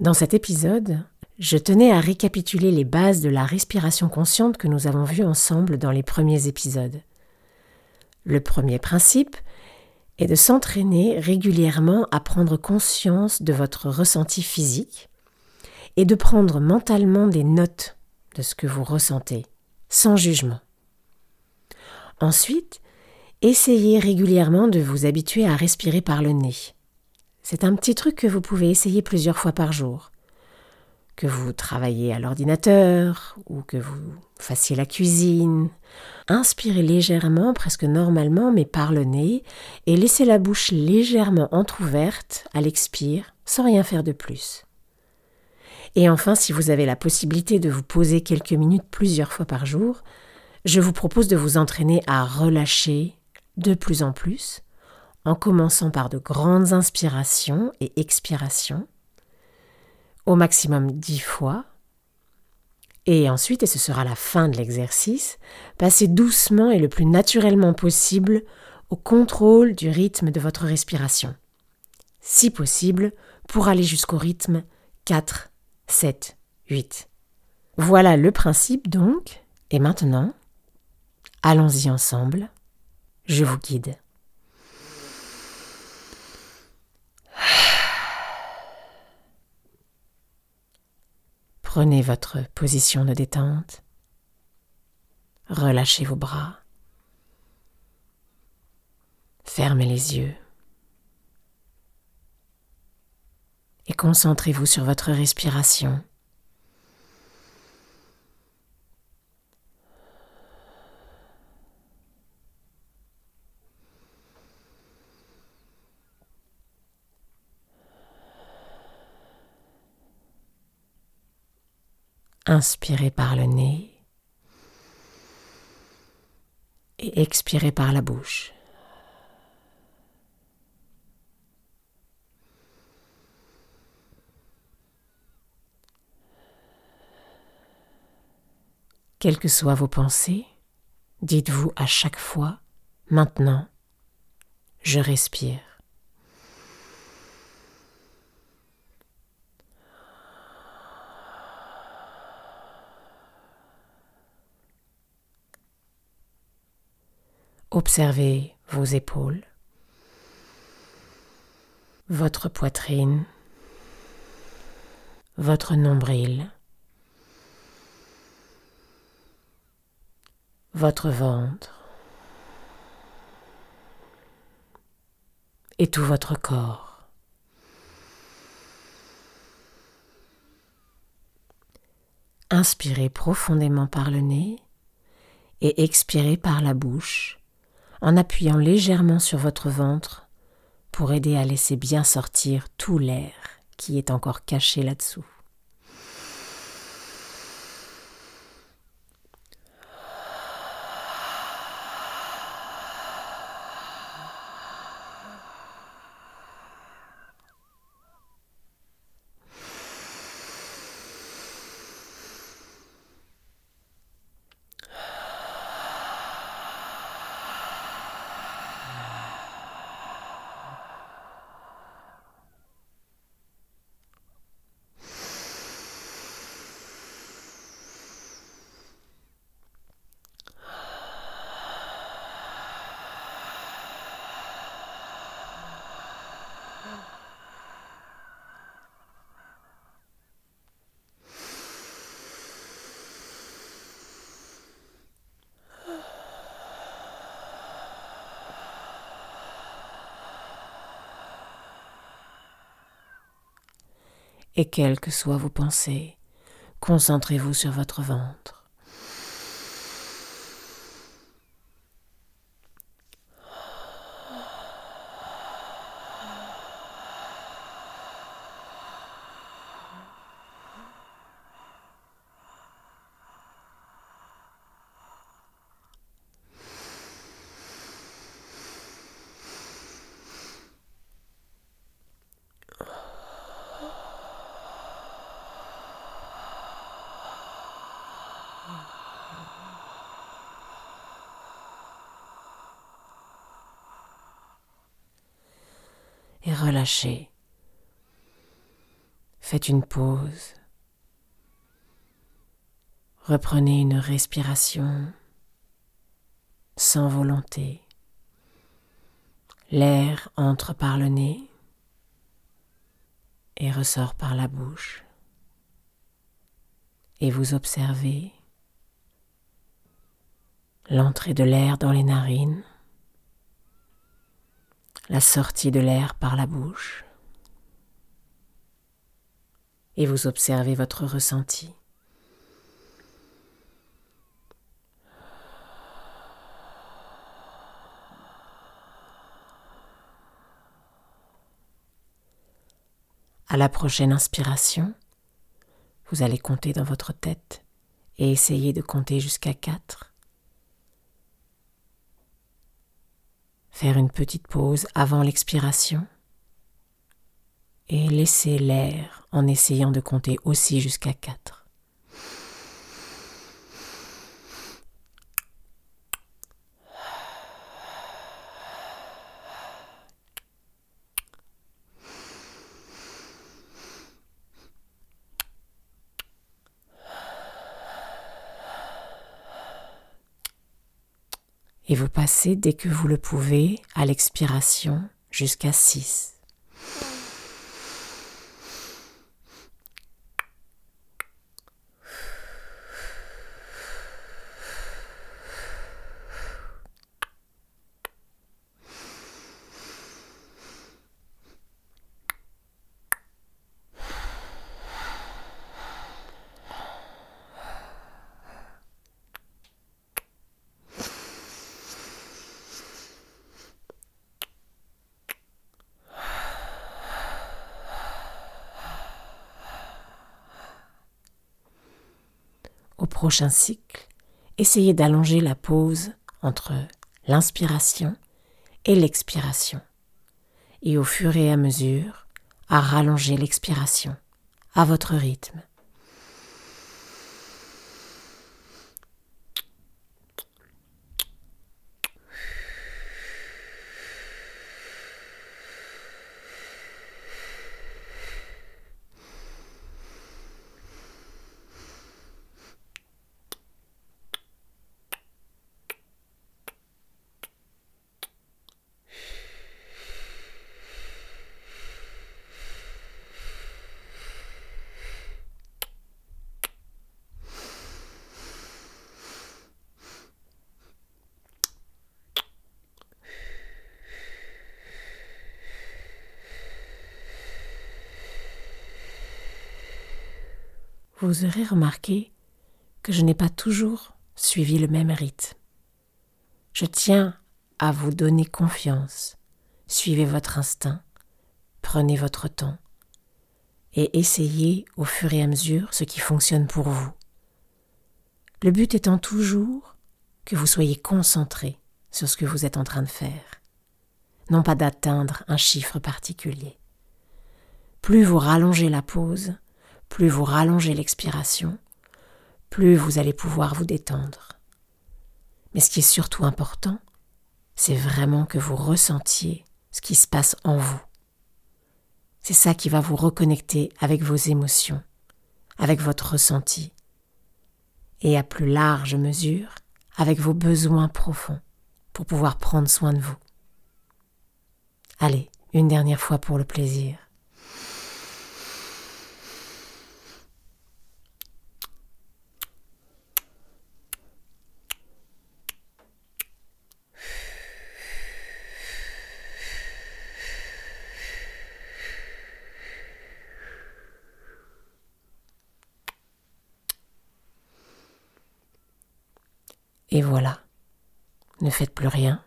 Dans cet épisode, je tenais à récapituler les bases de la respiration consciente que nous avons vues ensemble dans les premiers épisodes. Le premier principe est de s'entraîner régulièrement à prendre conscience de votre ressenti physique et de prendre mentalement des notes de ce que vous ressentez, sans jugement. Ensuite, essayez régulièrement de vous habituer à respirer par le nez. C'est un petit truc que vous pouvez essayer plusieurs fois par jour. Que vous travaillez à l'ordinateur ou que vous fassiez la cuisine. Inspirez légèrement, presque normalement, mais par le nez, et laissez la bouche légèrement entr'ouverte à l'expire, sans rien faire de plus. Et enfin, si vous avez la possibilité de vous poser quelques minutes plusieurs fois par jour, je vous propose de vous entraîner à relâcher de plus en plus, en commençant par de grandes inspirations et expirations, au maximum dix fois, et ensuite, et ce sera la fin de l'exercice, passez doucement et le plus naturellement possible au contrôle du rythme de votre respiration. Si possible, pour aller jusqu'au rythme 4 7, 8. Voilà le principe donc, et maintenant, allons-y ensemble, je vous guide. Prenez votre position de détente, relâchez vos bras, fermez les yeux. et concentrez-vous sur votre respiration. Inspirez par le nez et expirez par la bouche. Quelles que soient vos pensées, dites-vous à chaque fois, maintenant, je respire. Observez vos épaules, votre poitrine, votre nombril. votre ventre et tout votre corps. Inspirez profondément par le nez et expirez par la bouche en appuyant légèrement sur votre ventre pour aider à laisser bien sortir tout l'air qui est encore caché là-dessous. Et quelles que soient vos pensées, concentrez-vous sur votre ventre. Et relâchez. Faites une pause. Reprenez une respiration sans volonté. L'air entre par le nez et ressort par la bouche. Et vous observez l'entrée de l'air dans les narines, la sortie de l'air par la bouche. Et vous observez votre ressenti. À la prochaine inspiration, vous allez compter dans votre tête et essayer de compter jusqu'à 4. Faire une petite pause avant l'expiration et laisser l'air en essayant de compter aussi jusqu'à 4. Et vous passez dès que vous le pouvez à l'expiration jusqu'à 6. Au prochain cycle, essayez d'allonger la pause entre l'inspiration et l'expiration, et au fur et à mesure, à rallonger l'expiration à votre rythme. Vous aurez remarqué que je n'ai pas toujours suivi le même rythme. Je tiens à vous donner confiance. Suivez votre instinct, prenez votre temps et essayez au fur et à mesure ce qui fonctionne pour vous. Le but étant toujours que vous soyez concentré sur ce que vous êtes en train de faire, non pas d'atteindre un chiffre particulier. Plus vous rallongez la pause, plus vous rallongez l'expiration, plus vous allez pouvoir vous détendre. Mais ce qui est surtout important, c'est vraiment que vous ressentiez ce qui se passe en vous. C'est ça qui va vous reconnecter avec vos émotions, avec votre ressenti, et à plus large mesure avec vos besoins profonds pour pouvoir prendre soin de vous. Allez, une dernière fois pour le plaisir. Et voilà, ne faites plus rien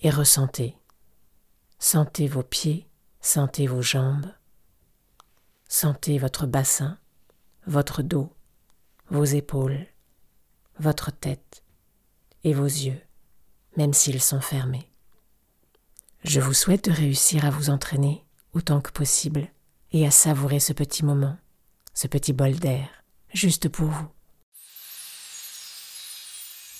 et ressentez. Sentez vos pieds, sentez vos jambes, sentez votre bassin, votre dos, vos épaules, votre tête et vos yeux, même s'ils sont fermés. Je vous souhaite de réussir à vous entraîner autant que possible et à savourer ce petit moment, ce petit bol d'air, juste pour vous.